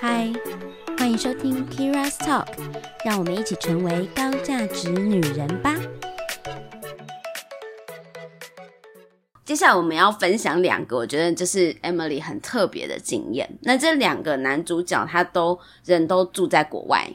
嗨，欢迎收听 Kira's Talk，让我们一起成为高价值女人吧。接下来我们要分享两个，我觉得就是 Emily 很特别的经验。那这两个男主角他都人都住在国外。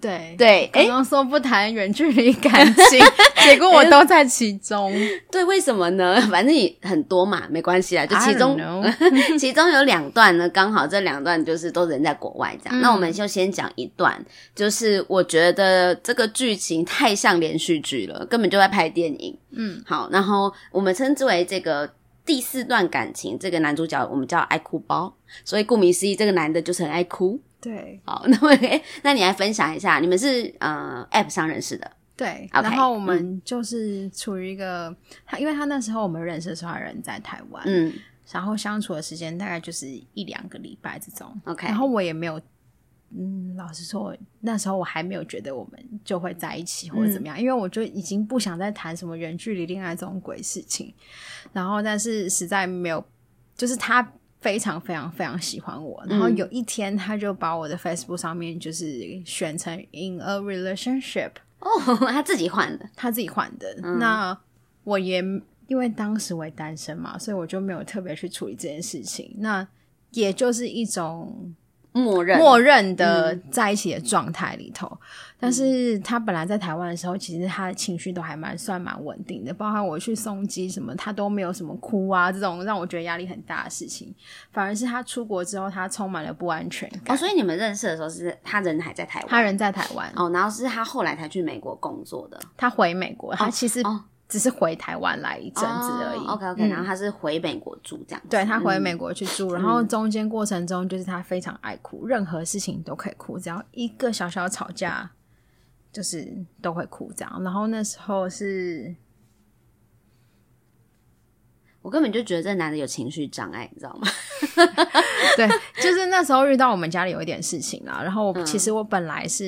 对对，刚刚说不谈远距离感情，结果我都在其中。对，为什么呢？反正你很多嘛，没关系啦。就其中，其中有两段呢，刚好这两段就是都人在国外这样。嗯、那我们就先讲一段，就是我觉得这个剧情太像连续剧了，根本就在拍电影。嗯，好，然后我们称之为这个第四段感情，这个男主角我们叫爱哭包，所以顾名思义，这个男的就是很爱哭。对，好，那么，那你来分享一下，你们是呃 App 上认识的，对，okay, 然后我们就是处于一个、嗯、他，因为他那时候我们认识的时候，他人在台湾，嗯，然后相处的时间大概就是一两个礼拜这种，OK，然后我也没有，嗯，老实说，那时候我还没有觉得我们就会在一起或者怎么样，嗯、因为我就已经不想再谈什么远距离恋爱这种鬼事情，然后但是实在没有，就是他。非常非常非常喜欢我，然后有一天他就把我的 Facebook 上面就是选成 in a relationship 哦，他自己换的，他自己换的。嗯、那我也因为当时为单身嘛，所以我就没有特别去处理这件事情。那也就是一种。默认。默认的在一起的状态里头，嗯、但是他本来在台湾的时候，其实他的情绪都还蛮算蛮稳定的，包括我去送机什么，他都没有什么哭啊这种让我觉得压力很大的事情，反而是他出国之后，他充满了不安全感。哦，所以你们认识的时候是他人还在台湾，他人在台湾。哦，然后是他后来才去美国工作的，他回美国，他其实、哦。只是回台湾来一阵子而已。Oh, OK OK，、嗯、然后他是回美国住这样子。对，他回美国去住，嗯、然后中间过程中就是他非常爱哭，任何事情都可以哭，只要一个小小吵架，就是都会哭这样。然后那时候是。我根本就觉得这男的有情绪障碍，你知道吗？对，就是那时候遇到我们家里有一点事情啊，然后其实我本来是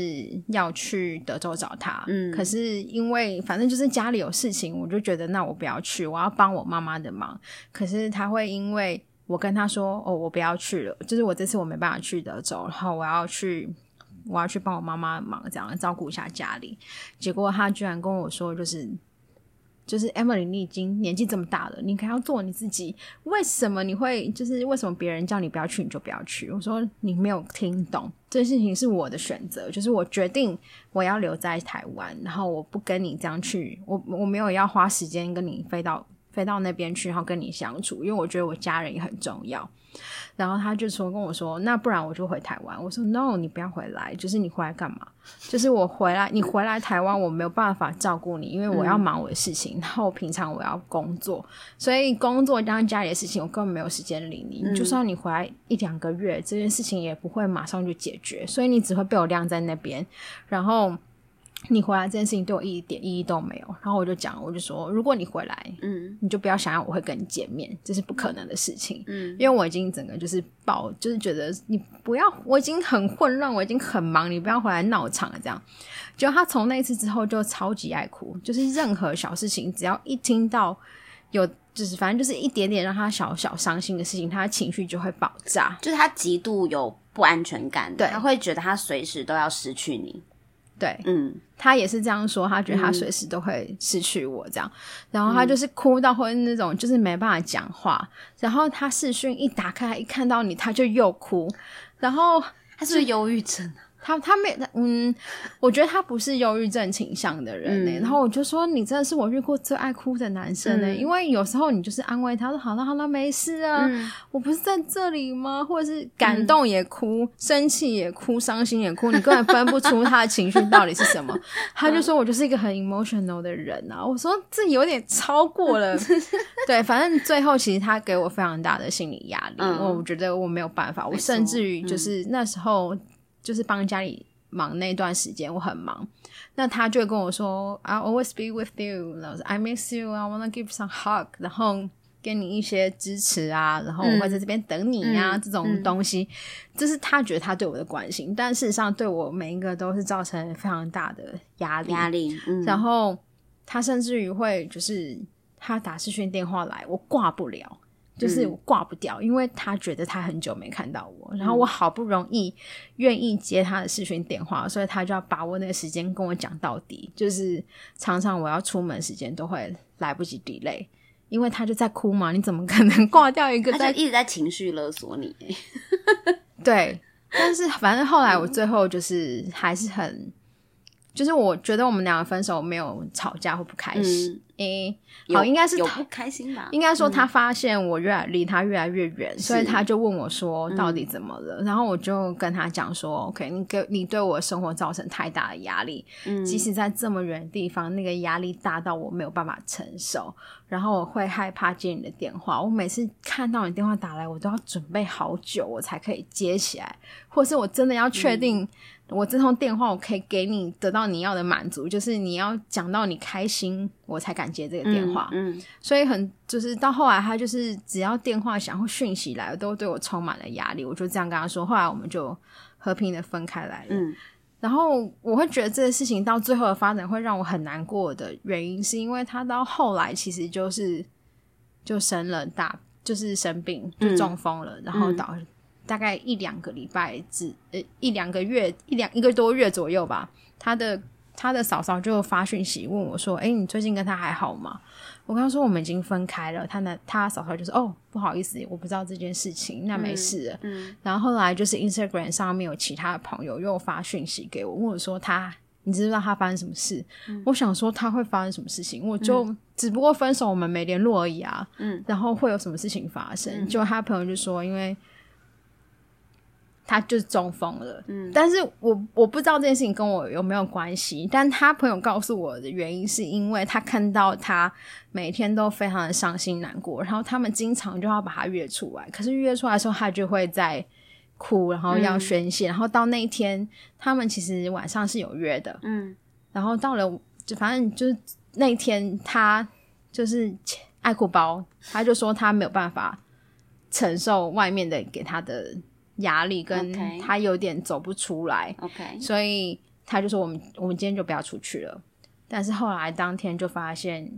要去德州找他，嗯，可是因为反正就是家里有事情，我就觉得那我不要去，我要帮我妈妈的忙。可是他会因为我跟他说哦，我不要去了，就是我这次我没办法去德州，然后我要去，我要去帮我妈妈忙，这样照顾一下家里。结果他居然跟我说，就是。就是 Emily，你已经年纪这么大了，你可要做你自己。为什么你会？就是为什么别人叫你不要去，你就不要去？我说你没有听懂，这件事情是我的选择，就是我决定我要留在台湾，然后我不跟你这样去，我我没有要花时间跟你飞到飞到那边去，然后跟你相处，因为我觉得我家人也很重要。然后他就说跟我说，那不然我就回台湾。我说 No，你不要回来。就是你回来干嘛？就是我回来，你回来台湾，我没有办法照顾你，因为我要忙我的事情。嗯、然后平常我要工作，所以工作加上家里的事情，我根本没有时间理你。嗯、就算你回来一两个月，这件事情也不会马上就解决，所以你只会被我晾在那边。然后。你回来这件事情对我一点意义都没有，然后我就讲，我就说，如果你回来，嗯，你就不要想要我会跟你见面，这是不可能的事情，嗯，因为我已经整个就是爆，就是觉得你不要，我已经很混乱，我已经很忙，你不要回来闹场了，这样。就他从那一次之后就超级爱哭，就是任何小事情，只要一听到有，就是反正就是一点点让他小小伤心的事情，他的情绪就会爆炸，就是他极度有不安全感，对，他会觉得他随时都要失去你。对，嗯，他也是这样说，他觉得他随时都会失去我这样，嗯、然后他就是哭到会那种，就是没办法讲话，然后他视讯一打开，一看到你，他就又哭，然后他是不是忧郁症啊？他他没嗯，我觉得他不是忧郁症倾向的人呢、欸。嗯、然后我就说，你真的是我遇过最爱哭的男生呢、欸。嗯、因为有时候你就是安慰他说好了好了没事啊，嗯、我不是在这里吗？或者是感动也哭，嗯、生气也哭，伤心也哭，你根本分不出他的情绪到底是什么。他就说我就是一个很 emotional 的人啊。我说这有点超过了，对，反正最后其实他给我非常大的心理压力，嗯、我觉得我没有办法，我甚至于就是那时候。就是帮家里忙那段时间，我很忙。那他就会跟我说：“I'll always be with you. I miss you. I wanna give some hug。”然后给你一些支持啊，然后我会在这边等你呀、啊，嗯、这种东西，这、嗯、是他觉得他对我的关心。但事实上，对我每一个都是造成非常大的压力。压力。嗯、然后他甚至于会就是他打视讯电话来，我挂不了。就是挂不掉，嗯、因为他觉得他很久没看到我，然后我好不容易愿意接他的视讯电话，所以他就要把握那个时间跟我讲到底。就是常常我要出门时间都会来不及 delay，因为他就在哭嘛，你怎么可能挂掉一个在？他就一直在情绪勒索你。对，但是反正后来我最后就是还是很。就是我觉得我们两个分手没有吵架或不开心，诶、嗯欸，好，应该是他不开心吧？应该说他发现我越来离他越来越远，嗯、所以他就问我说到底怎么了？嗯、然后我就跟他讲说，OK，你给你对我的生活造成太大的压力，嗯，即使在这么远的地方，那个压力大到我没有办法承受，然后我会害怕接你的电话。我每次看到你电话打来，我都要准备好久，我才可以接起来，或是我真的要确定。嗯我这通电话，我可以给你得到你要的满足，就是你要讲到你开心，我才敢接这个电话。嗯，嗯，所以很就是到后来，他就是只要电话响或讯息来了，都对我充满了压力。我就这样跟他说，后来我们就和平的分开来了。嗯，然后我会觉得这个事情到最后的发展会让我很难过的原因，是因为他到后来其实就是就生了大，就是生病就中风了，嗯、然后导。大概一两个礼拜，只呃一两个月，一两一个多月左右吧。他的他的嫂嫂就发讯息问我说：“哎，你最近跟他还好吗？”我跟他说：“我们已经分开了。”他呢，他嫂嫂就说：“哦，不好意思，我不知道这件事情，那没事了。嗯”嗯。然后后来就是 Instagram 上面有其他的朋友又发讯息给我，问我说：“他，你知不知道他发生什么事？”嗯、我想说他会发生什么事情，我就、嗯、只不过分手，我们没联络而已啊。嗯。然后会有什么事情发生？嗯、就他朋友就说：“因为。”他就是中风了，嗯，但是我我不知道这件事情跟我有没有关系，但他朋友告诉我的原因是因为他看到他每天都非常的伤心难过，然后他们经常就要把他约出来，可是约出来的时候他就会在哭，然后要宣泄，嗯、然后到那一天他们其实晚上是有约的，嗯，然后到了就反正就是那一天他就是爱哭包，他就说他没有办法承受外面的给他的。压力跟他有点走不出来，OK，所以他就说我们我们今天就不要出去了。但是后来当天就发现，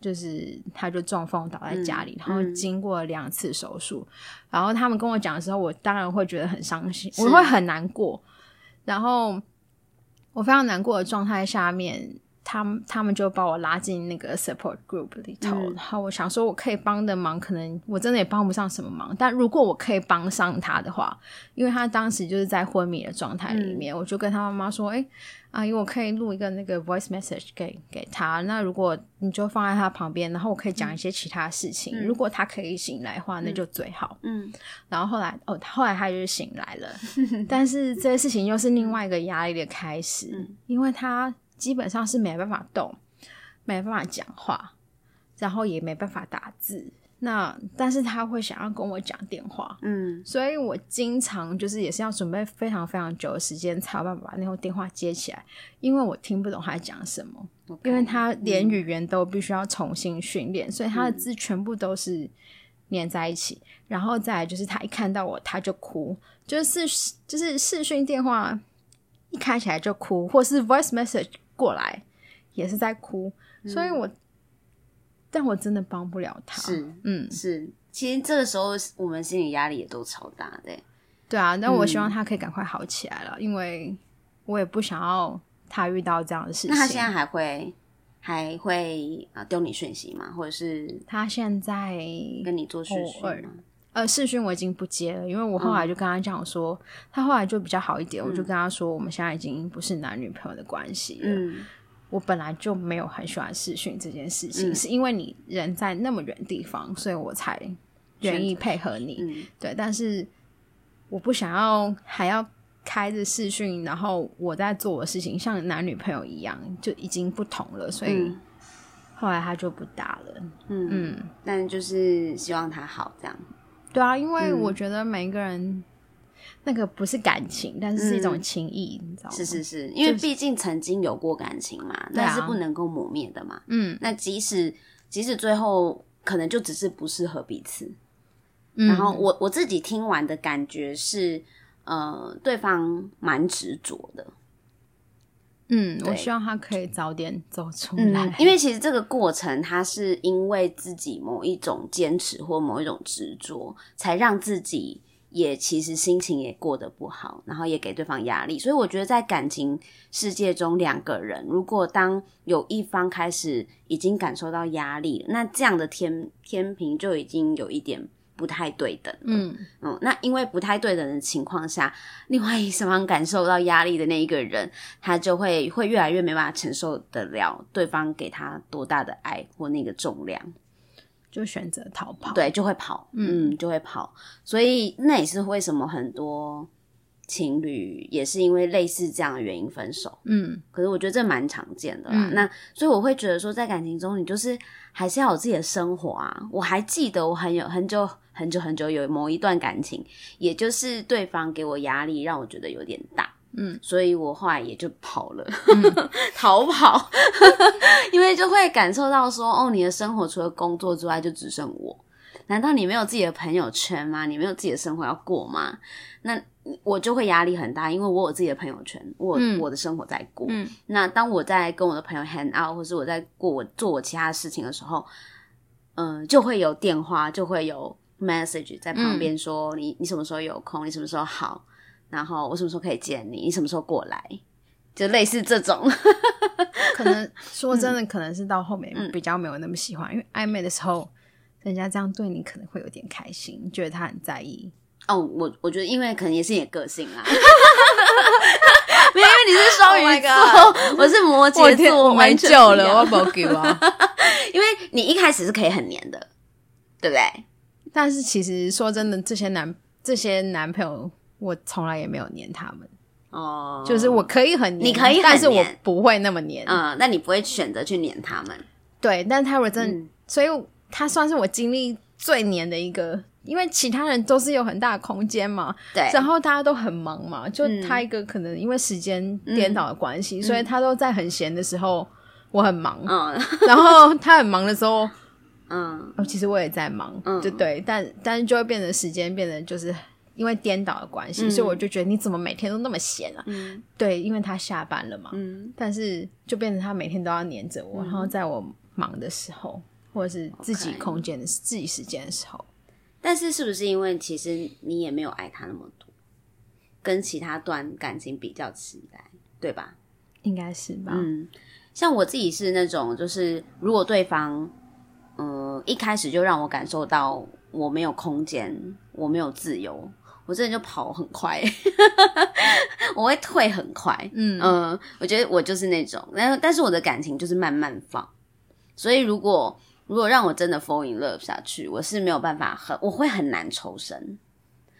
就是他就中风倒在家里，嗯、然后经过两次手术，嗯、然后他们跟我讲的时候，我当然会觉得很伤心，我会很难过。然后我非常难过的状态下面。他们他们就把我拉进那个 support group 里头，嗯、然后我想说，我可以帮的忙，可能我真的也帮不上什么忙。但如果我可以帮上他的话，因为他当时就是在昏迷的状态里面，嗯、我就跟他妈妈说：“哎，阿姨，我可以录一个那个 voice message 给给他。那如果你就放在他旁边，然后我可以讲一些其他事情。嗯、如果他可以醒来的话，那就最好。”嗯，然后后来哦，后来他就醒来了，但是这些事情又是另外一个压力的开始，嗯、因为他。基本上是没办法动，没办法讲话，然后也没办法打字。那但是他会想要跟我讲电话，嗯，所以我经常就是也是要准备非常非常久的时间才有办法把那通电话接起来，因为我听不懂他在讲什么，Okay, 因为他连语言都必须要重新训练，嗯，所以他的字全部都是粘在一起。然后再来就是他一看到我他就哭，就是视就是视讯电话一开起来就哭，或是 voice message。过来也是在哭，嗯、所以我，但我真的帮不了他。是，嗯，是。其实这个时候我们心理压力也都超大的。对啊，那我希望他可以赶快好起来了，嗯、因为我也不想要他遇到这样的事情。那他现在还会还会啊丢你讯息吗？或者是他现在跟你做视讯吗？呃，视讯我已经不接了，因为我后来就跟他讲说，嗯、他后来就比较好一点，嗯、我就跟他说，我们现在已经不是男女朋友的关系了。嗯，我本来就没有很喜欢视讯这件事情，嗯、是因为你人在那么远地方，所以我才愿意配合你。嗯、对，但是我不想要还要开着视讯，然后我在做我的事情，像男女朋友一样，就已经不同了，所以后来他就不打了。嗯嗯，嗯但就是希望他好这样。对啊，因为我觉得每一个人那个不是感情，嗯、但是是一种情谊，你知道吗？是是是，因为毕竟曾经有过感情嘛，那、就是、是不能够磨灭的嘛。嗯，那即使即使最后可能就只是不适合彼此，嗯、然后我我自己听完的感觉是，呃，对方蛮执着的。嗯，我希望他可以早点走出来，嗯，因为其实这个过程，他是因为自己某一种坚持或某一种执着，才让自己也其实心情也过得不好，然后也给对方压力。所以我觉得在感情世界中，两个人如果当有一方开始已经感受到压力了，那这样的天天平就已经有一点。不太对等，嗯。嗯，那因为不太对等的情况下，另外一方感受到压力的那一个人，他就会会越来越没办法承受得了对方给他多大的爱或那个重量，就选择逃跑，对，就会跑，嗯，嗯，就会跑。所以那也是为什么很多情侣也是因为类似这样的原因分手，嗯。可是我觉得这蛮常见的啦。嗯、那所以我会觉得说，在感情中，你就是还是要有自己的生活啊。我还记得我很有很久。很久很久有某一段感情，也就是对方给我压力，让我觉得有点大，嗯，所以我后来也就跑了，嗯、逃跑，因为就会感受到说，哦，你的生活除了工作之外就只剩我，难道你没有自己的朋友圈吗？你没有自己的生活要过吗？那我就会压力很大，因为我有自己的朋友圈，我、嗯、我的生活在过，嗯，那当我在跟我的朋友 hang out，或是我在过我做我其他的事情的时候，嗯、呃，就会有电话，就会有。message 在旁边说，你你什么时候有空？你什么时候好？然后我什么时候可以见你？你什么时候过来？就类似这种，可能 说真的，可能是到后面比较没有那么喜欢，因为暧昧的时候，人家这样对你可能会有点开心，觉得他很在意。哦，我我觉得因为可能也是你的个性啦，没有，因为你是双鱼座，我是摩羯座，我蛮久了，我不给啊，因为你一开始是可以很黏的，对不对？但是其实说真的，这些男这些男朋友，我从来也没有黏他们哦。就是我可以很黏，你可以很黏，但是我不会那么黏。嗯，那你不会选择去黏他们？对，但他我真的，嗯、所以他算是我经历最黏的一个，因为其他人都是有很大的空间嘛。对，然后大家都很忙嘛，就他一个可能因为时间颠倒的关系，嗯、所以他都在很闲的时候，我很忙。嗯，然后他很忙的时候。嗯，哦，其实我也在忙，嗯，就对，但但是就会变得时间变得就是因为颠倒的关系，嗯，所以我就觉得你怎么每天都那么闲啊？嗯，对，因为他下班了嘛，嗯，但是就变成他每天都要黏着我，嗯，然后在我忙的时候，或者是自己空间的.自己时间的时候，但是是不是因为其实你也没有爱他那么多，跟其他段感情比较起来，对吧？应该是吧。嗯，像我自己是那种，就是如果对方。嗯，一开始就让我感受到我没有空间，我没有自由，我真的就跑很快，我会退很快。嗯嗯，我觉得我就是那种，但但是我的感情就是慢慢放，所以如果如果让我真的 fall in love 下去，我是没有办法很，我会很难抽身，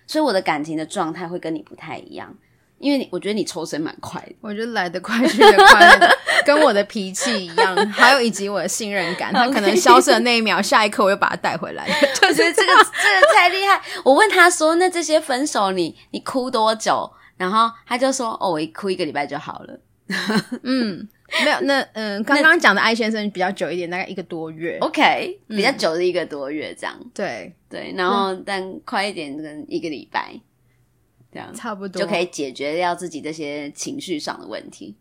所以我的感情的状态会跟你不太一样。因为你，我觉得你抽身蛮快的，我觉得来得快去得快，跟我的脾气一样，还有以及我的信任感，他可能消失的那一秒，下一刻我又把他带回来。就觉得这个这个太厉害。我问他说：“那这些分手你，你你哭多久？”然后他就说：“哦，我一哭一个礼拜就好了。”嗯，没有，那嗯，刚刚讲的艾先生比较久一点，大概一个多月。OK，比较久的一个多月这样。嗯、对对，然后但快一点，可能一个礼拜。这样差不多就可以解决掉自己这些情绪上的问题。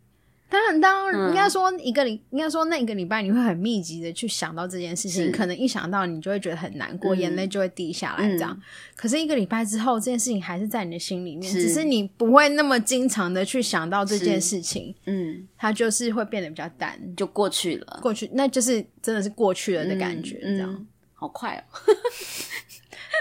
当然，当然应该说一个礼，嗯、应该说那一个礼拜你会很密集的去想到这件事情，可能一想到你就会觉得很难过，嗯、眼泪就会滴下来。这样，嗯、可是一个礼拜之后，这件事情还是在你的心里面，是只是你不会那么经常的去想到这件事情。嗯，它就是会变得比较淡，就过去了。过去，那就是真的是过去了的感觉。这样，好快哦。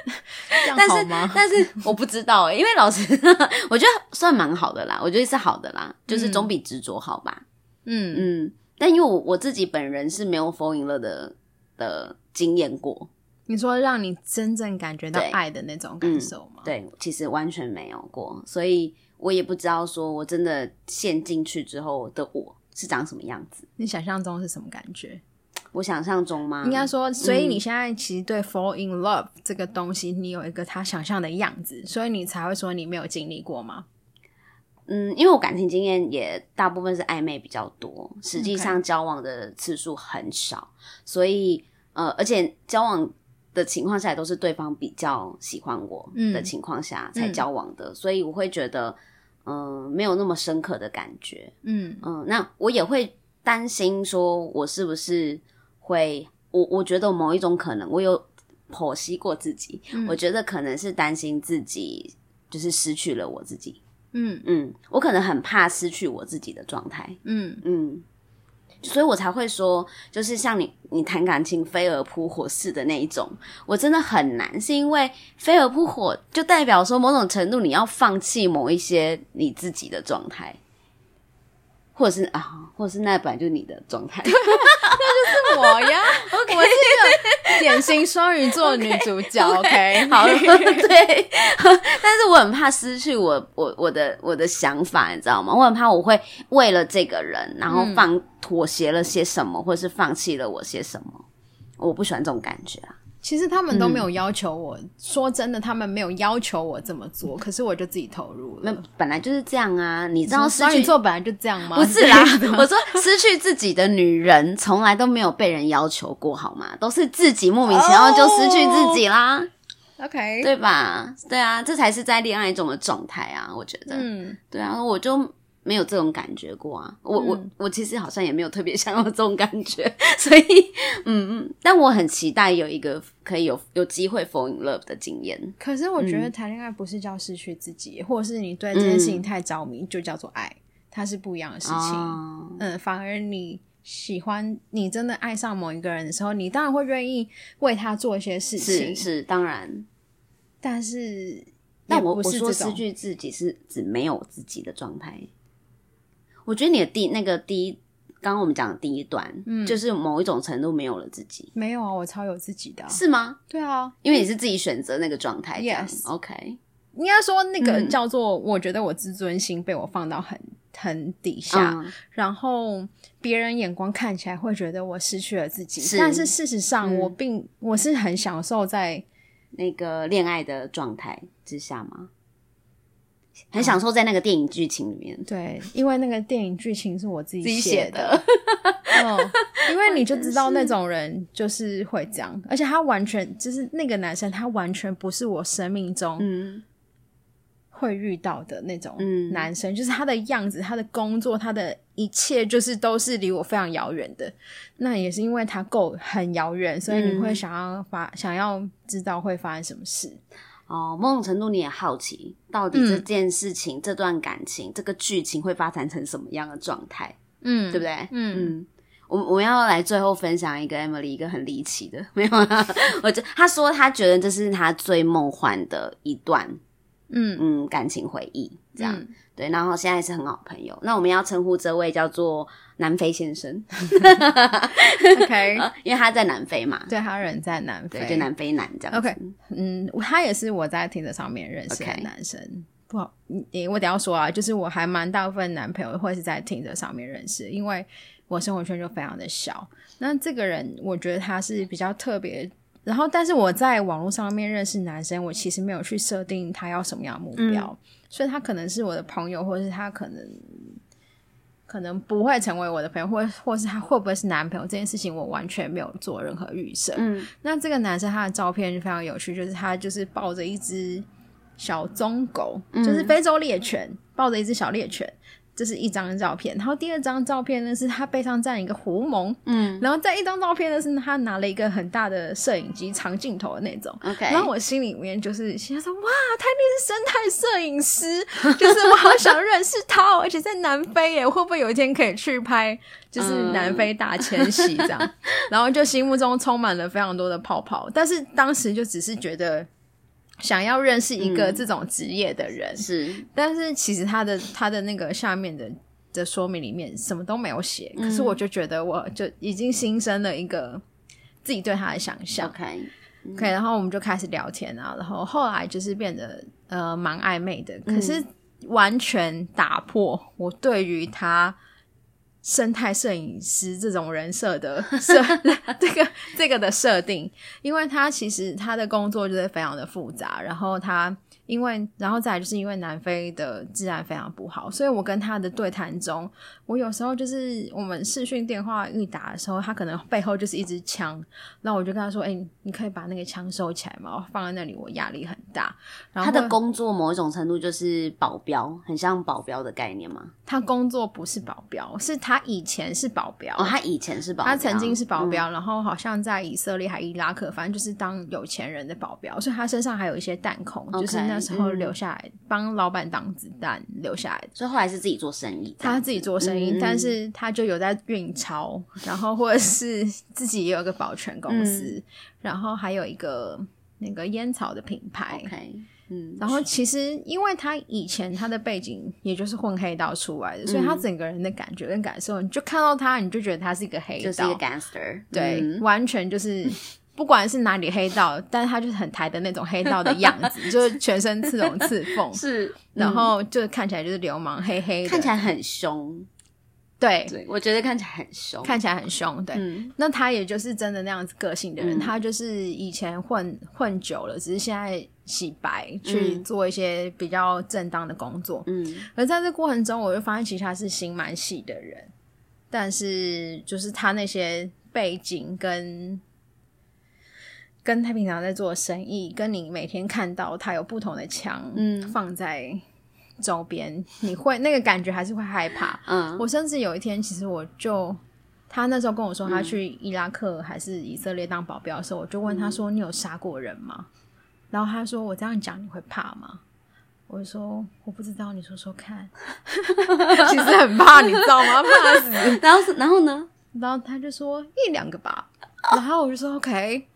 但是，但是 我不知道因为老师，我觉得算蛮好的啦，我觉得是好的啦，就是总比执着好吧。嗯嗯，但因为我我自己本人是没有 fall in love 的的经验过。你说让你真正感觉到爱的那种感受吗？对，嗯、对，其实完全没有过，所以我也不知道说我真的陷进去之后的我是长什么样子。你想象中是什么感觉？我想象中吗？应该说，所以你现在其实对 fall in love 这个东西，你有一个他想象的样子，所以你才会说你没有经历过吗？嗯，因为我感情经验也大部分是暧昧比较多，实际上交往的次数很少.所以呃，而且交往的情况下也都是对方比较喜欢我的情况下才交往的，嗯、所以我会觉得。嗯、呃，没有那么深刻的感觉。嗯嗯，那我也会担心，说我是不是会，我我觉得某一种可能，我有剖析过自己，嗯、我觉得可能是担心自己就是失去了我自己。嗯嗯，我可能很怕失去我自己的状态。嗯嗯。所以我才会说，就是像你，你谈感情飞蛾扑火似的那一种，我真的很难，是因为飞蛾扑火就代表说某种程度你要放弃某一些你自己的状态。或者是啊，或者是那本来就是你的状态，那就是我呀。Okay. 我是一个典型双鱼座女主角。OK，, okay. 好了，对。但是我很怕失去我我我的我的想法，你知道吗？我很怕我会为了这个人，然后放妥协了些什么，嗯、或者是放弃了我些什么。我不喜欢这种感觉啊。其实他们都没有要求我，嗯、说真的，他们没有要求我这么做，可是我就自己投入了。那本来就是这样啊，你知道失去做本来就这样吗？不是啦，我说失去自己的女人从来都没有被人要求过，好吗？都是自己莫名其妙就失去自己啦。Oh, OK，对吧？对啊，这才是在恋爱中的状态啊，我觉得。嗯，对啊，我就。没有这种感觉过啊，我、嗯、我我其实好像也没有特别想要这种感觉，所以嗯嗯，但我很期待有一个可以有有机会 fall in love 的经验。可是我觉得谈恋爱不是叫失去自己，嗯、或者是你对这件事情太着迷，就叫做爱，它是不一样的事情。哦、嗯，反而你喜欢你真的爱上某一个人的时候，你当然会愿意为他做一些事情，是是当然。但是，但我我说失去自己是指没有自己的状态。我觉得你的第那个第一，刚刚我们讲的第一段，嗯，就是某一种程度没有了自己。没有啊，我超有自己的。是吗？对啊，因为你是自己选择那个状态。Yes，OK。应该说那个叫做，我觉得我自尊心被我放到很很底下，嗯、然后别人眼光看起来会觉得我失去了自己，是但是事实上我并、嗯、我是很享受在那个恋爱的状态之下吗？很享受在那个电影剧情里面，嗯，对，因为那个电影剧情是我自己写的，的。嗯，因为你就知道那种人就是会这样，而且他完全就是那个男生，他完全不是我生命中会遇到的那种男生，嗯、就是他的样子、他的工作、他的一切，就是都是离我非常遥远的。那也是因为他够很遥远，所以你会想要发，嗯、想要知道会发生什么事。哦，某种程度你也好奇，到底这件事情、嗯、这段感情、这个剧情会发展成什么样的状态？嗯，对不对？嗯嗯，我我们要来最后分享一个 Emily 一个很离奇的，没有啊？我就他说他觉得这是他最梦幻的一段，嗯嗯，感情回忆这样。嗯对，然后现在是很好朋友。那我们要称呼这位叫做南非先生，OK，因为他在南非嘛，对，他人在南非，就南非男这样子。OK，嗯，他也是我在 Tinder 上面认识的男生。Okay. 不好，你我等一下说啊，就是我还蛮大部分男朋友会是在 Tinder 上面认识，因为我生活圈就非常的小。那这个人，我觉得他是比较特别。然后，但是我在网络上面认识男生，我其实没有去设定他要什么样的目标，嗯、所以他可能是我的朋友，或者是他可能可能不会成为我的朋友，或或是他会不会是男朋友这件事情，我完全没有做任何预设。嗯，那这个男生他的照片就非常有趣，就是他就是抱着一只小棕狗，嗯、就是非洲猎犬，抱着一只小猎犬。这是一张照片，然后第二张照片呢是他背上站一个狐獴，嗯，然后再一张照片呢是他拿了一个很大的摄影机，长镜头的那种，OK，然后我心里面就是心想说，哇，他那是生态摄影师，就是我好想认识他，而且在南非耶，会不会有一天可以去拍，就是南非大迁徙这样，然后就心目中充满了非常多的泡泡，但是当时就只是觉得。想要认识一个这种职业的人，嗯、是，但是其实他的他的那个下面的的说明里面什么都没有写，嗯、可是我就觉得我就已经新生了一个自己对他的想象。OK，OK，、okay, 然后我们就开始聊天啊，然后后来就是变得呃蛮暧昧的，可是完全打破我对于他。生态摄影师这种人设的设，这个这个的设定，因为他其实他的工作就是非常的复杂，然后他因为，然后再来就是因为南非的治安非常不好，所以我跟他的对谈中，我有时候就是我们视讯电话一打的时候，他可能背后就是一支枪，那我就跟他说：“哎、欸，你可以把那个枪收起来吗？我放在那里，我压力很大。”然后他的工作某一种程度就是保镖，很像保镖的概念吗？他工作不是保镖，是他以前是保镖。哦，他以前是保镖，他曾经是保镖，嗯、然后好像在以色列还伊拉克，反正就是当有钱人的保镖，所以他身上还有一些弹孔，okay, 就是那。时候留下来帮、嗯、老板挡子弹，留下来的，所以后来是自己做生意。他自己做生意，嗯、但是他就有在运钞，然后或者是自己也有个保全公司，嗯、然后还有一个那个烟草的品牌。Okay, 嗯，然后其实因为他以前他的背景也就是混黑道出来的，所以他整个人的感觉跟感受，你就看到他，你就觉得他是一个黑道，就是一个 gangster，对，嗯、完全就是。不管是哪里黑道，但是他就是很台的那种黑道的样子，就是全身刺龙刺凤，是，嗯、然后就看起来就是流氓，黑黑的，看起来很凶。对，对，我觉得看起来很凶，看起来很凶。对，嗯、那他也就是真的那样子个性的人，嗯、他就是以前混混久了，只是现在洗白去做一些比较正当的工作。嗯，而在这过程中，我就发现其实他是心蛮细的人，但是就是他那些背景跟。跟他平常在做生意，跟你每天看到他有不同的枪，嗯，放在周边，嗯、你会那个感觉还是会害怕。嗯，我甚至有一天，其实我就他那时候跟我说他去伊拉克还是以色列当保镖的时候，嗯、我就问他说：“你有杀过人吗？”然后他说：“我这样讲你会怕吗？”我就说：“我不知道，你说说看。”其实很怕，你知道吗？怕死。然后然后呢？然后他就说一两个吧。然后我就说 OK。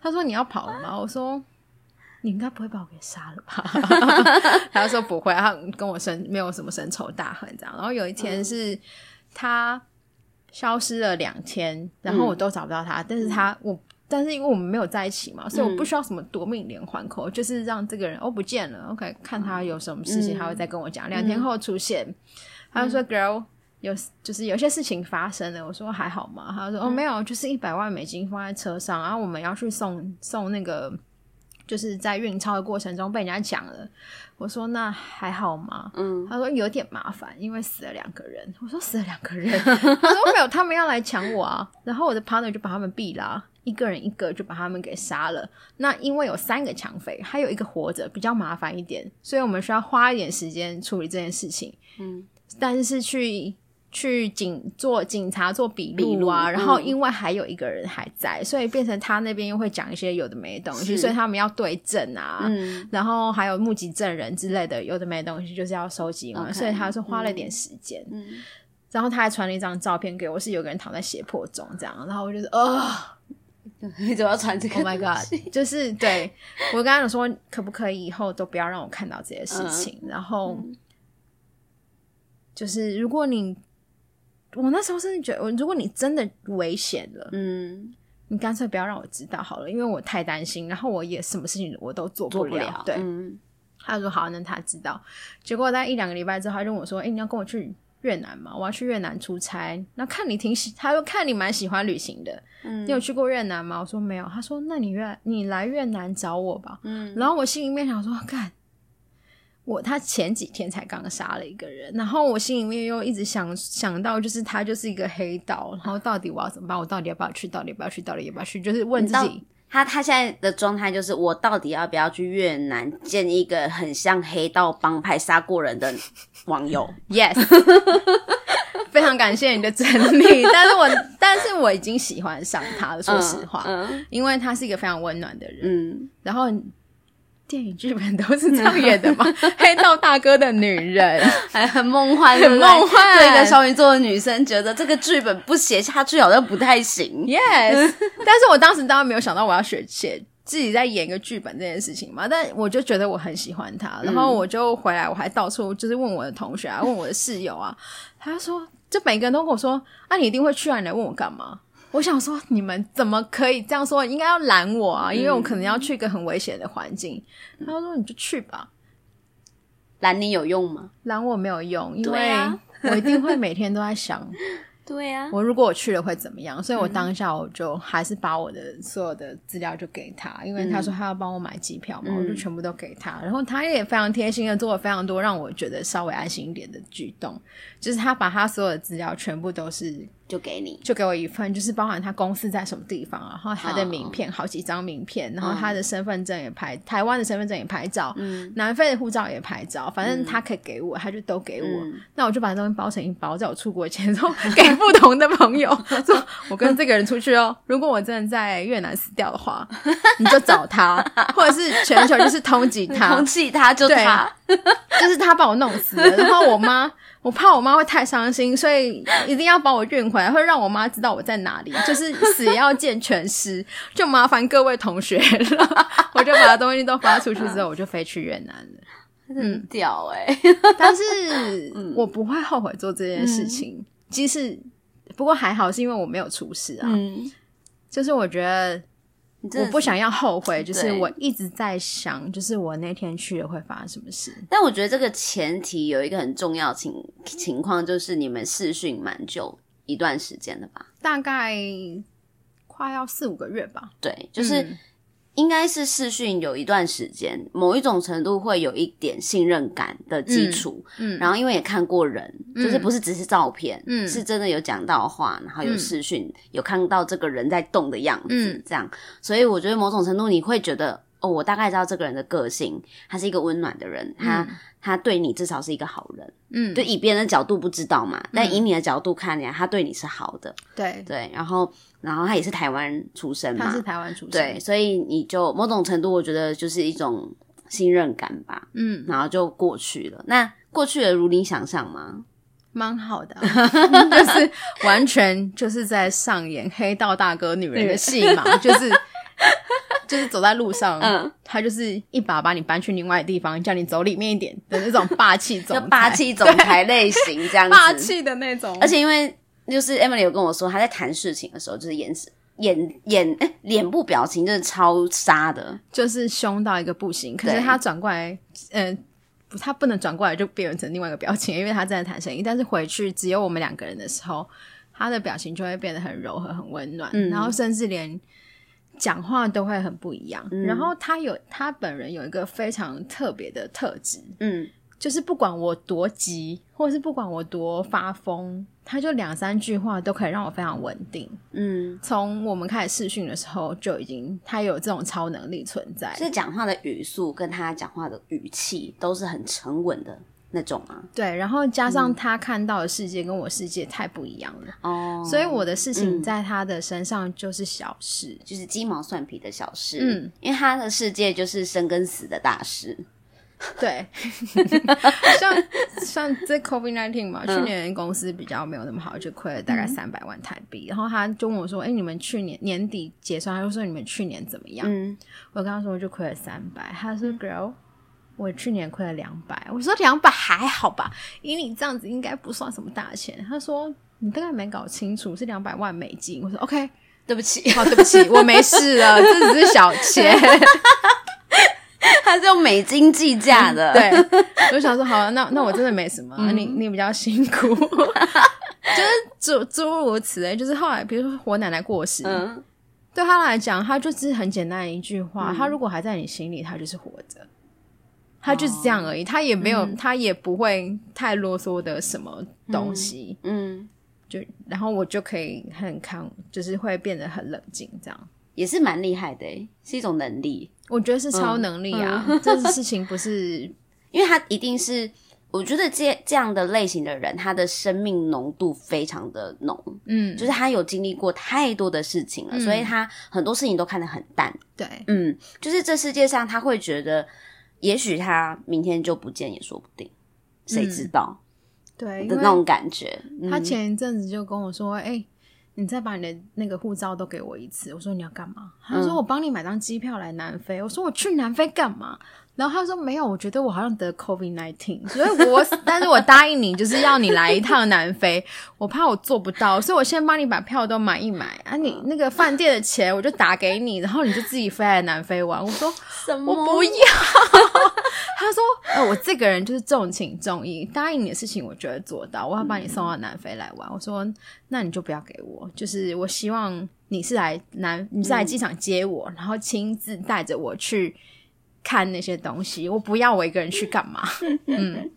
他说：“你要跑了吗？”我说：“你应该不会把我给杀了吧？” 他说：“不会。”他跟我生没有什么深仇大恨这样。然后有一天是他消失了两天，然后我都找不到他。嗯、但是他我，但是因为我们没有在一起嘛，所以我不需要什么夺命连环嗯、就是让这个人哦不见了。OK，看他有什么事情，他会再跟我讲。两、嗯、天后出现，嗯、他就说：“Girl。”有就是有些事情发生了，我说还好吗？他说哦没有，就是一百万美金放在车上，然后我们要去送送那个，就是在运钞的过程中被人家抢了。我说那还好吗？嗯，他说有点麻烦，因为死了两个人。我说死了两个人，他说没有，他们要来抢我啊。然后我的 partner 就把他们毙了，一个人一个就把他们给杀了。那因为有三个抢匪，还有一个活着，比较麻烦一点，所以我们需要花一点时间处理这件事情。嗯，但是去。去警做警察做笔录啊，然后因为还有一个人还在，嗯、所以变成他那边又会讲一些有的没的东西，所以他们要对证啊，嗯、然后还有目击证人之类的有的没的东西，就是要收集嘛所以他是花了点时间。嗯，然后他还传了一张照片给我，是有个人躺在血泊中这样，然后我就说，哦，你 怎么要传这个？Oh my god！就是对我刚刚有说，可不可以以后都不要让我看到这些事情？嗯、然后就是如果你。我那时候甚至觉得，如果你真的危险了，嗯，你干脆不要让我知道好了，因为我太担心，然后我也什么事情我都做不了。不了对，嗯、他说好，那他知道。结果在一两个礼拜之后，他就问我说：“哎、欸，你要跟我去越南吗？我要去越南出差。那看你挺喜，他说看你蛮喜欢旅行的，嗯，你有去过越南吗？”我说没有。他说：“那你越你来越南找我吧。”嗯，然后我心里面想说：“干。”我他前几天才刚杀了一个人，然后我心里面又一直想想到，就是他就是一个黑道，然后到底我要怎么办？我到底要不要去？到底要不要去？到底要不要去？就是问自己。他他现在的状态就是，我到底要不要去越南见一个很像黑道帮派杀过人的网友？Yes，非常感谢你的整理，但是我但是我已经喜欢上他了，说实话，嗯嗯、因为他是一个非常温暖的人，嗯，然后。电影剧本都是这样演的吗？黑道大哥的女人 还很梦幻，很梦幻。对一个双鱼座的女生，觉得这个剧本不写下去好像不太行。Yes，但是我当时当然没有想到我要学写自己在演一个剧本这件事情嘛。但我就觉得我很喜欢他，然后我就回来，我还到处就是问我的同学啊，问我的室友啊，他说，就每个人都跟我说，啊，你一定会去啊，你来问我干嘛？我想说，你们怎么可以这样说？应该要拦我啊，因为我可能要去一个很危险的环境。嗯、他说：“你就去吧。”拦你有用吗？拦我没有用，因为我一定会每天都在想，对呀、啊，我如果我去了会怎么样？所以我当下我就还是把我的所有的资料就给他，因为他说他要帮我买机票嘛，嗯、我就全部都给他。然后他也非常贴心的做了非常多让我觉得稍微安心一点的举动，就是他把他所有的资料全部都是。就给你，就给我一份，就是包含他公司在什么地方，然后他的名片，oh. 好几张名片，然后他的身份证也拍，嗯、台湾的身份证也拍照，嗯、南非的护照也拍照，反正他可以给我，他就都给我。嗯、那我就把东西包成一包，在我出国前，然后给不同的朋友，说我跟这个人出去哦。如果我真的在越南死掉的话，你就找他，或者是全球就是通缉他，通缉他就他，就是他把我弄死了。然后我妈。我怕我妈会太伤心，所以一定要把我运回来，会让我妈知道我在哪里，就是死也要见全尸，就麻烦各位同学了。我就把东西都发出去之后，我就飞去越南了。嗯屌欸！但是 我不会后悔做这件事情。即使不过还好，是因为我没有出事啊。嗯，就是我觉得。我不想要后悔，就是我一直在想，就是我那天去了会发生什么事。但我觉得这个前提有一个很重要情情况，就是你们试训蛮久一段时间的吧？大概快要四五个月吧。对，就是。嗯应该是试训有一段时间，某一种程度会有一点信任感的基础，嗯，嗯，然后因为也看过人，嗯、就是不是只是照片，嗯，是真的有讲到话，然后有试训，嗯、有看到这个人在动的样子，嗯，这样，所以我觉得某种程度你会觉得，哦，我大概知道这个人的个性，他是一个温暖的人，他。嗯。他对你至少是一个好人，嗯，就以别人的角度不知道嘛，嗯、但以你的角度看起来，他对你是好的，对。对，然后然后他也是台湾出生嘛，他是台湾出生，对，所以你就某种程度，我觉得就是一种信任感吧，嗯，然后就过去了。那过去的如你想象吗？蛮好的、啊，就是完全就是在上演黑道大哥女人的戏嘛，就是。就是走在路上，嗯，他就是一把把你搬去另外的地方，叫你走里面一点的那种霸气总裁，霸气总裁类型这样子，霸气的那种。而且因为就是 Emily 有跟我说，他在谈事情的时候，就是眼神、眼眼哎脸部表情就是超杀的，就是凶到一个不行。可是他转过来，嗯对，他不能转过来就变成另外一个表情，因为他在谈生意。但是回去只有我们两个人的时候，他的表情就会变得很柔和、很温暖，嗯、然后甚至连。讲话都会很不一样，嗯、然后他有他本人有一个非常特别的特质，嗯，就是不管我多急，或者是不管我多发疯，他就两三句话都可以让我非常稳定，嗯，从我们开始试训的时候就已经他有这种超能力存在，所以讲话的语速跟他讲话的语气都是很沉稳的。那种啊，对，然后加上他看到的世界跟我世界太不一样了哦，所以我的事情在他的身上就是小事，就是鸡毛蒜皮的小事，嗯，因为他的世界就是生跟死的大事，对，像像这 COVID nineteen 嘛，去年公司比较没有那么好，就亏了大概三百万台币，然后他就问我说：“哎，你们去年年底结算，他就说你们去年怎么样？”嗯，我跟他说我就亏了三百，他说：“Girl。”我去年亏了两百，我说两百还好吧，以你这样子应该不算什么大钱。他说你大概没搞清楚，是两百万美金。我说 OK，对不起，好，对不起，我没事了，这只是小钱。他是用美金计价的，对。我就想说，好了，那那我真的没什么，嗯、你你比较辛苦，就是诸诸如此类。就是后来，比如说我奶奶过世，嗯、对他来讲，他就是很简单的一句话，他、嗯、如果还在你心里，他就是活着。他就是这样而已，他也没有，嗯、他也不会太啰嗦的什么东西，嗯，嗯。就然后我就可以很看，就是会变得很冷静，这样也是蛮厉害的，是一种能力，我觉得是超能力啊，嗯。嗯、这事情不是，因为他一定是，我觉得这这样的类型的人，他的生命浓度非常的浓，嗯，就是他有经历过太多的事情了，嗯、所以他很多事情都看得很淡，对，嗯，就是这世界上他会觉得。也许他明天就不见也说不定，谁知道？嗯、对的那种感觉。他前一阵子就跟我说：“哎、你再把你的那个护照都给我一次。”我说：“你要干嘛？”他说：“我帮你买张机票来南非。嗯”我说：“我去南非干嘛？”然后他说没有，我觉得我好像得 COVID nineteen，所以我 但是我答应你，就是要你来一趟南非，我怕我做不到，所以我先帮你把票都买一买啊，你那个饭店的钱我就打给你，然后你就自己飞来南非玩。我说什么？我不要。他说：“呃，我这个人就是重情重义，答应你的事情，我就会做到。我要把你送到南非来玩。嗯”我说：“那你就不要给我，就是我希望你是来南，你是来机场接我，嗯、然后亲自带着我去看那些东西。我不要我一个人去干嘛？” 嗯，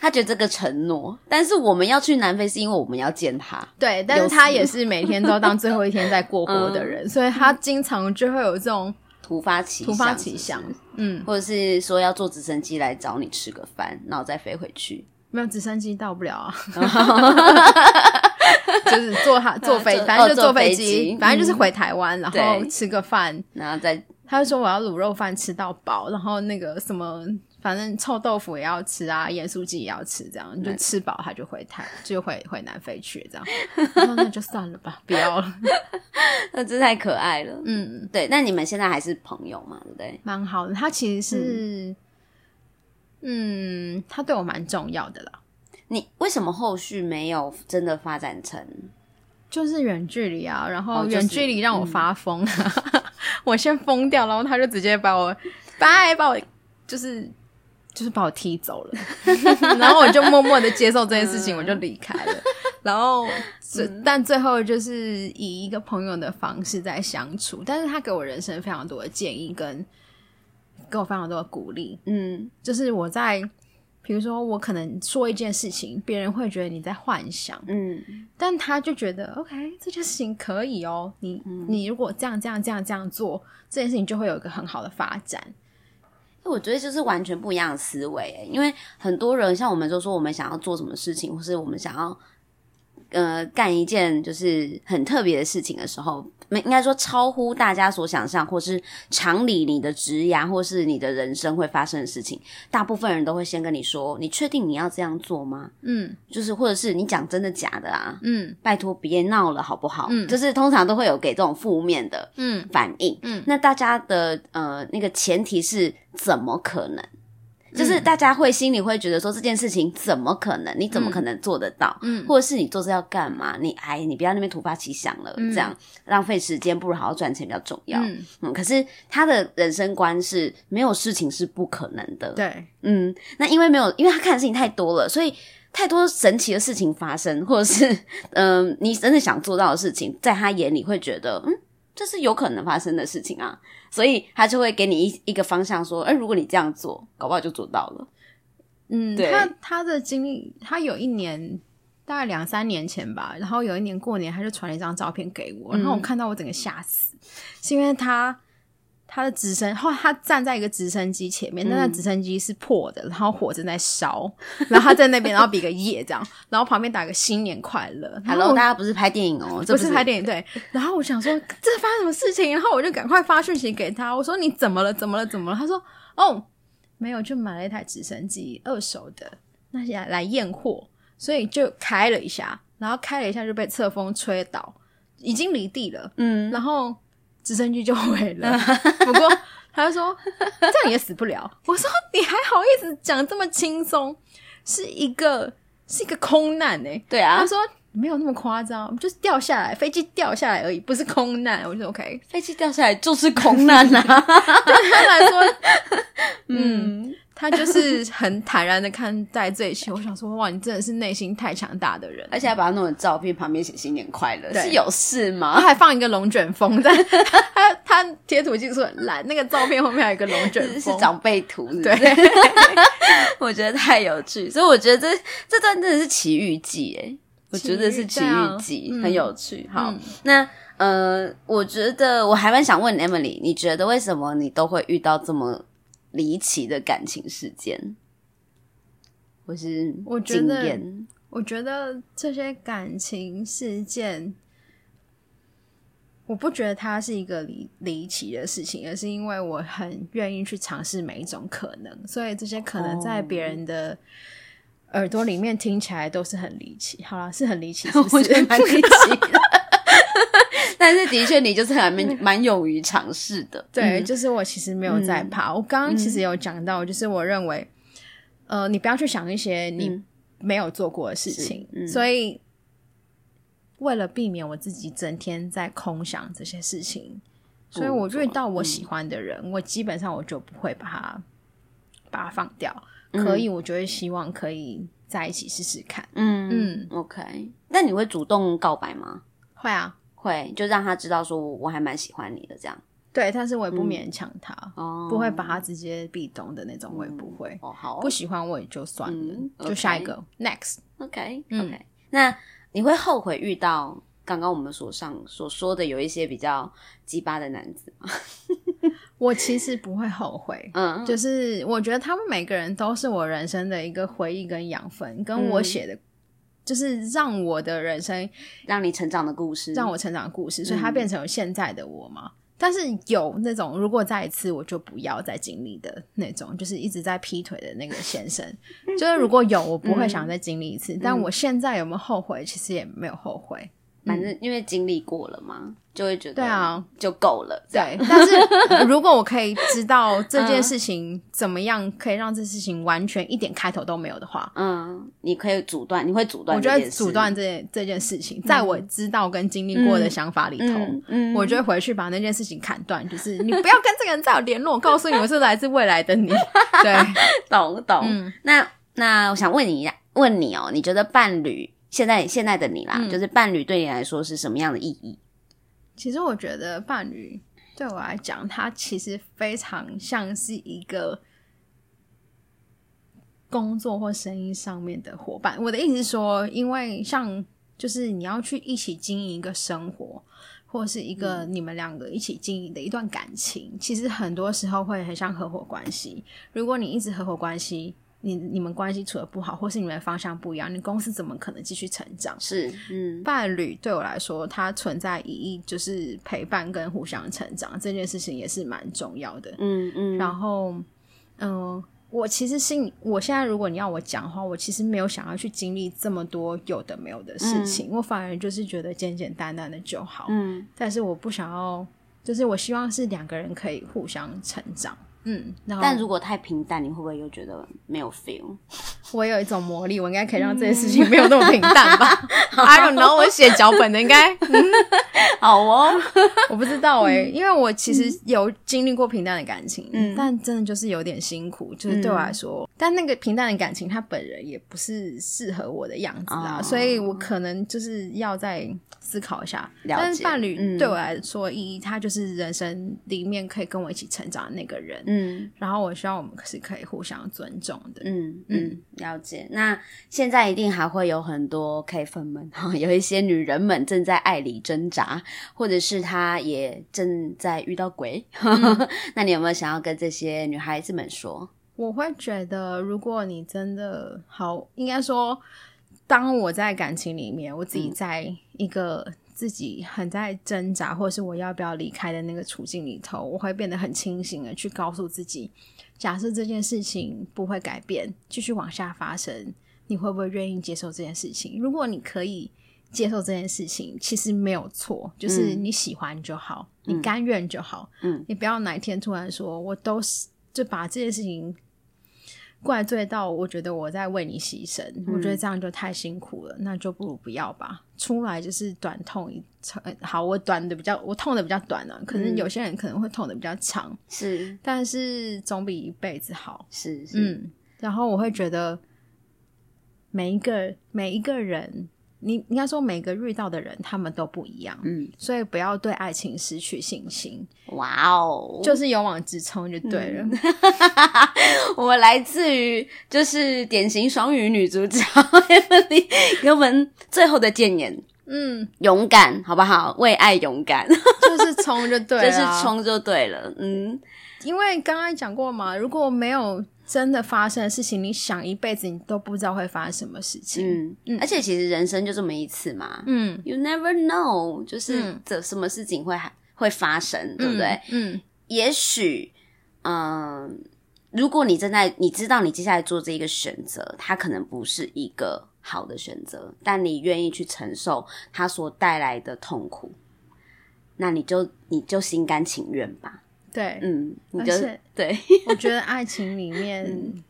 他觉得这个承诺，但是我们要去南非是因为我们要见他。对，但是他也是每天都当最后一天在过活的人，嗯、所以他经常就会有这种。突发奇突发奇想，嗯，或者是说要坐直升机来找你吃个饭，然后再飞回去。没有直升机到不了啊，就是坐哈 坐飞，反正就坐飞机，反正就是回台湾，然后吃个饭，然后再他就说我要卤肉饭吃到饱，然后那个什么。反正臭豆腐也要吃啊，盐酥鸡也要吃，这样你就吃饱，他就回台，就回回南非去，这样。那就算了吧，不要了。那真太可爱了。嗯，对。那你们现在还是朋友嘛？对不对？蛮好的。他其实是，嗯，嗯，他对我蛮重要的啦。你为什么后续没有真的发展成？就是远距离啊，然后远距离让我发疯，哦就是嗯、我先疯掉，然后他就直接把我，拜，把我就是。就是把我踢走了，然后我就默默的接受这件事情，我就离开了。然后，但最后就是以一个朋友的方式在相处，但是他给我人生非常多的建议，跟给我非常多的鼓励。嗯，就是我在，比如说我可能说一件事情，别人会觉得你在幻想，嗯，但他就觉得 OK，这件事情可以哦，你你如果这样这样这样这样做，这件事情就会有一个很好的发展。我觉得就是完全不一样的思维，因为很多人像我们就说，我们想要做什么事情，或是我们想要呃干一件就是很特别的事情的时候。没应该说超乎大家所想象，或是常理你的职涯，或是你的人生会发生的事情，大部分人都会先跟你说：“你确定你要这样做吗？”嗯，就是或者是你讲真的假的啊？嗯，拜托别闹了好不好？嗯，就是通常都会有给这种负面的嗯反应。嗯，那大家的呃那个前提是怎么可能？就是大家会心里会觉得说，这件事情怎么可能？你怎么可能做得到？嗯，或者是你做这要干嘛？你哎，你不要那边突发奇想了，嗯、这样浪费时间，不如好好赚钱比较重要。嗯，嗯，可是他的人生观是没有事情是不可能的。对，嗯，那因为没有，因为他看的事情太多了，所以太多神奇的事情发生，或者是 嗯、呃，你真的想做到的事情，在他眼里会觉得嗯。这是有可能发生的事情啊，所以他就会给你一一个方向，说：“哎，如果你这样做，搞不好就做到了。”嗯，他他的经历，他有一年大概两三年前吧，然后有一年过年，他就传了一张照片给我，然后我看到我整个吓死，嗯、是因为他。他的直升，后他站在一个直升机前面，那那直升机是破的，然后火正在烧，然后他在那边，然后比个耶这样，然后旁边打个新年快乐。Hello，大家不是拍电影哦，不是拍电影对。然后我想说，这发生什么事情？然后我就赶快发讯息给他，我说你怎么了？怎么了？怎么了？他说哦，没有，就买了一台直升机，二手的，那些来验货，所以就开了一下，然后开了一下就被侧风吹倒，已经离地了。嗯，然后。直升机就毁了，不过他就说这样也死不了。我说你还好意思讲这么轻松，是一个是一个空难哎、欸。对啊，他说没有那么夸张，就是掉下来，飞机掉下来而已，不是空难。我就说 OK，飞机掉下来就是空难呐、啊，对他来说，嗯。嗯。他就是很坦然的看待这一切，我想说，哇，你真的是内心太强大的人，而且还把他弄的照片，旁边写新年快乐，对。是有事吗？他还放一个龙卷风在，他他贴图技术很烂，那个照片后面还有一个龙卷风，是长辈图是不是，对，我觉得太有趣，所以我觉得这这段真的是奇遇记，诶我觉得是奇遇记，啊、很有趣。嗯、好，那呃，我觉得我还蛮想问 Emily，你觉得为什么你都会遇到这么？离奇的感情事件，或是我觉得，我觉得这些感情事件，我不觉得它是一个离离奇的事情，而是因为我很愿意去尝试每一种可能，所以这些可能在别人的耳朵里面听起来都是很离奇。好了，是很离奇 是不是，我觉得蛮离奇的。但是的确，你就是还 蛮蛮勇于尝试的。对，就是我其实没有在怕。嗯、我刚刚其实有讲到，就是我认为，嗯、呃，你不要去想一些你没有做过的事情。嗯、所以，为了避免我自己整天在空想这些事情，所以我遇到我喜欢的人，嗯、我基本上我就不会把它把它放掉。可以，我就会希望可以在一起试试看。嗯嗯，OK。那你会主动告白吗？会啊，会，就让他知道说我还蛮喜欢你的这样。对，但是我也不勉强他，哦，不会把他直接壁咚的那种，我也不会。哦，好，不喜欢我也就算了，就下一个，Next。OK，OK。那你会后悔遇到刚刚我们所上所说的有一些比较鸡巴的男子吗？我其实不会后悔，嗯，就是我觉得他们每个人都是我人生的一个回忆跟养分，跟我写的，就是让我的人生让你成长的故事，让我成长的故事，所以它变成了现在的我嘛。但是有那种如果再一次我就不要再经历的那种，就是一直在劈腿的那个先生，就是如果有我不会想再经历一次，但我现在有没有后悔？其实也没有后悔。反正因为经历过了嘛，就会觉得对啊，就够了。对，但是 如果我可以知道这件事情怎么样可以让这事情完全一点开头都没有的话，嗯，你可以阻断，你会阻断。我觉得阻断这件这件事情，在我知道跟经历过的想法里头，嗯，我就会回去把那件事情砍断，就是你不要跟这个人再有联络。我告诉你，我是来自未来的你。对，懂懂。那那我想问你一下，问你哦，你觉得伴侣？现在现在的你啦，嗯、就是伴侣对你来说是什么样的意义？其实我觉得伴侣对我来讲，它其实非常像是一个工作或生意上面的伙伴。我的意思是说，因为像就是你要去一起经营一个生活，或是一个你们两个一起经营的一段感情，嗯、其实很多时候会很像合伙关系。如果你一直合伙关系，你你们关系处的不好，或是你们的方向不一样，你公司怎么可能继续成长？是，嗯，伴侣对我来说，它存在意义就是陪伴跟互相成长，这件事情也是蛮重要的。嗯嗯。然后，嗯、呃，我其实心，我现在如果你要我讲的话，我其实没有想要去经历这么多有的没有的事情，嗯、我反而就是觉得简简单单的就好。嗯。但是我不想要，就是我希望是两个人可以互相成长。嗯，但如果太平淡，你会不会又觉得没有 feel？我有一种魔力，我应该可以让这件事情没有那么平淡吧？I don't know，我写脚本的应该、嗯、好哦。我不知道哎、因为我其实有经历过平淡的感情，嗯，但真的就是有点辛苦，就是对我来说。嗯、但那个平淡的感情，他本人也不是适合我的样子啊，哦、所以我可能就是要再思考一下。了解。但是伴侣对我来说意义，他就是人生里面可以跟我一起成长的那个人。嗯，然后我希望我们是可以互相尊重的。嗯嗯，了解。那现在一定还会有很多 K 粉们哈，有一些女人们正在爱里挣扎，或者是她也正在遇到鬼。嗯、那你有没有想要跟这些女孩子们说？我会觉得，如果你真的好，应该说，当我在感情里面，我自己在一个。自己很在挣扎，或者是我要不要离开的那个处境里头，我会变得很清醒的去告诉自己：假设这件事情不会改变，继续往下发生，你会不会愿意接受这件事情？如果你可以接受这件事情，其实没有错，就是你喜欢就好，嗯、你甘愿就好。嗯，你不要哪一天突然说我都是就把这件事情。怪罪到我觉得我在为你牺牲，嗯、我觉得这样就太辛苦了，那就不如不要吧。出来就是短痛一长，好，我短的比较，我痛的比较短呢、啊。可能有些人可能会痛的比较长，是，但是总比一辈子好。是，是，嗯。然后我会觉得每一个每一个人。你应该说，每个遇到的人他们都不一样，嗯，所以不要对爱情失去信心。哇哦，就是勇往直冲就对了。嗯、我来自于就是典型双鱼女主角 Emily 给我们最后的建言，嗯，勇敢好不好？为爱勇敢，就是冲就对了，就是冲就对了，嗯，因为刚刚讲过嘛，如果没有。真的发生的事情，你想一辈子你都不知道会发生什么事情。嗯，嗯，而且其实人生就这么一次嘛。嗯，You never know，就是这什么事情会还会发生，对不对？嗯，嗯，也许，嗯、呃，如果你正在你知道你接下来做这一个选择，它可能不是一个好的选择，但你愿意去承受它所带来的痛苦，那你就你就心甘情愿吧。对，嗯，而且对，我觉得爱情里面，嗯、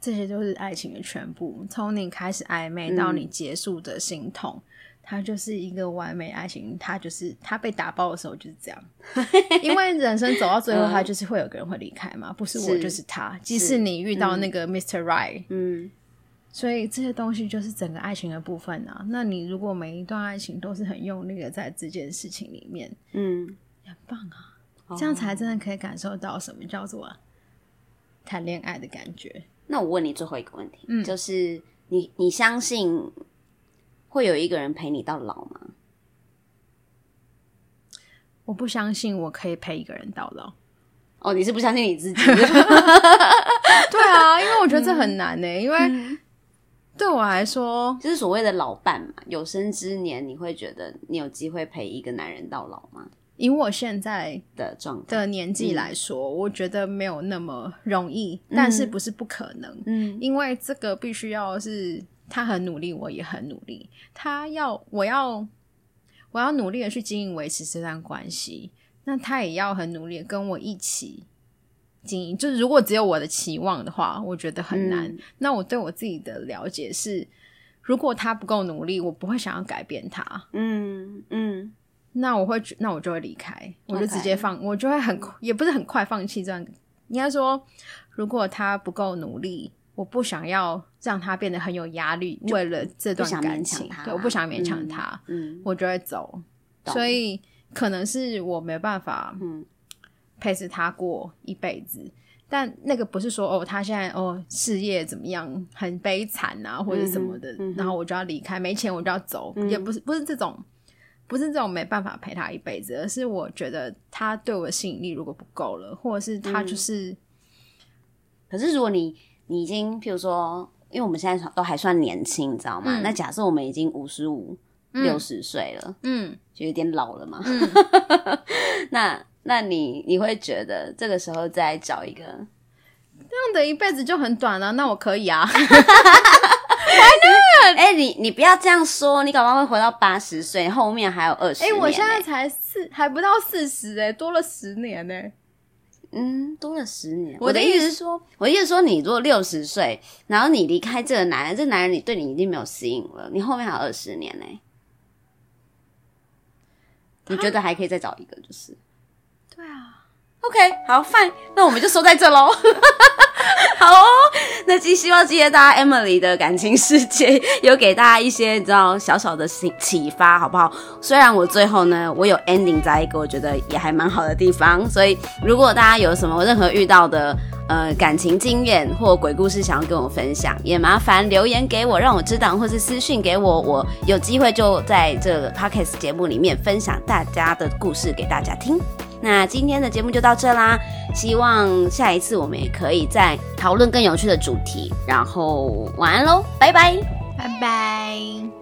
这些都是爱情的全部。从你开始暧昧到你结束的心痛，嗯、他就是一个完美爱情，它就是它被打爆的时候就是这样，因为人生走到最后，它就是会有个人会离开嘛，不是我就是他，是即使你遇到那个 Mr. Right，嗯，所以这些东西就是整个爱情的部分啊。那你如果每一段爱情都是很用力的在这件事情里面，嗯，很棒啊，这样才真的可以感受到什么叫做谈恋爱的感觉。那我问你最后一个问题，嗯，就是你你相信？会有一个人陪你到老吗？我不相信我可以陪一个人到老。哦，你是不相信你自己？对啊，因为我觉得这很难呢、欸。嗯、因为对我来说，就是所谓的老伴嘛，有生之年，你会觉得你有机会陪一个男人到老吗？以我现在的状的年纪来说，嗯、我觉得没有那么容易，嗯、但是不是不可能？嗯，因为这个必须要是。他很努力，我也很努力。他要，我要，我要努力的去经营维持这段关系。那他也要很努力的跟我一起经营。就是如果只有我的期望的话，我觉得很难。嗯、那我对我自己的了解是，如果他不够努力，我不会想要改变他。嗯嗯。嗯，那我会，那我就会离开，我就直接放.我就会很，也不是很快放弃这段。应该说，如果他不够努力。我不想要让他变得很有压力，为了这段感情，对，我不想勉强他，嗯，我就会走。所以可能是我没办法，嗯，陪着他过一辈子。但那个不是说哦，他现在哦事业怎么样，很悲惨啊，或者什么的，然后我就要离开，没钱我就要走，也不是不是这种，不是这种没办法陪他一辈子，而是我觉得他对我的吸引力如果不够了，或者是他就是，可是如果你。你已经，譬如说，因为我们现在都还算年轻，你知道吗？嗯、那假设我们已经五十五、六十岁了，嗯，就有点老了嘛。嗯、那，那你你会觉得这个时候再找一个这样的一辈子就很短了，啊？那我可以啊。哎，你你不要这样说，你搞不好会活到八十岁，后面还有二十，欸。哎，我现在才四，还不到四十，哎，多了十年呢，欸。嗯，多了十年。我的意思是说，我的意思是说，你如果六十岁，然后你离开这个男人，这个男人你对你已经没有吸引了，你后面还有二十年呢。他你觉得还可以再找一个？就是，对啊。OK，好，Fine，那我们就收在这喽。好哦，那寄希望今天大家 Emily 的感情世界有给大家一些你知道小小的启启发，好不好？虽然我最后呢，我有 ending 在一个我觉得也还蛮好的地方，所以如果大家有什么任何遇到的呃感情经验或鬼故事想要跟我分享，也麻烦留言给我，让我知道，或是私信给我，我有机会就在这个 Podcast 节目里面分享大家的故事给大家听。那今天的节目就到这啦，希望下一次我们也可以再讨论更有趣的主题。然后晚安喽，拜拜，拜拜。